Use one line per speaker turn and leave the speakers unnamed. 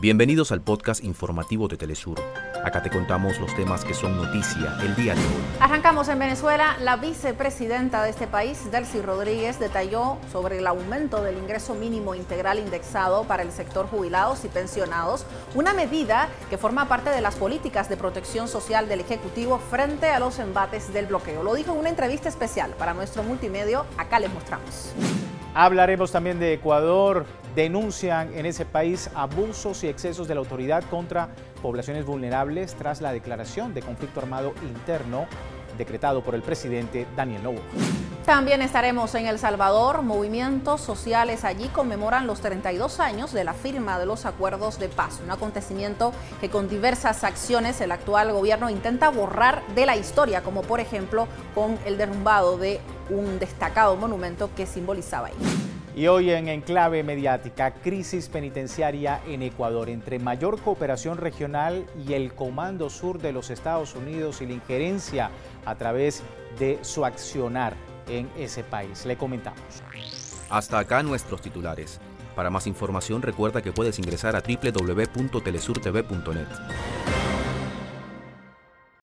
Bienvenidos al podcast informativo de Telesur. Acá te contamos los temas que son noticia el día de hoy.
Arrancamos en Venezuela. La vicepresidenta de este país, Delcy Rodríguez, detalló sobre el aumento del ingreso mínimo integral indexado para el sector jubilados y pensionados, una medida que forma parte de las políticas de protección social del Ejecutivo frente a los embates del bloqueo. Lo dijo en una entrevista especial para nuestro multimedio. Acá les mostramos.
Hablaremos también de Ecuador. Denuncian en ese país abusos y excesos de la autoridad contra poblaciones vulnerables tras la declaración de conflicto armado interno decretado por el presidente Daniel Noboa.
También estaremos en El Salvador. Movimientos sociales allí conmemoran los 32 años de la firma de los acuerdos de paz, un acontecimiento que con diversas acciones el actual gobierno intenta borrar de la historia, como por ejemplo con el derrumbado de un destacado monumento que simbolizaba ahí.
Y hoy en Enclave Mediática, crisis penitenciaria en Ecuador, entre mayor cooperación regional y el Comando Sur de los Estados Unidos y la injerencia a través de su accionar en ese país. Le comentamos.
Hasta acá nuestros titulares. Para más información recuerda que puedes ingresar a www.telesurtv.net.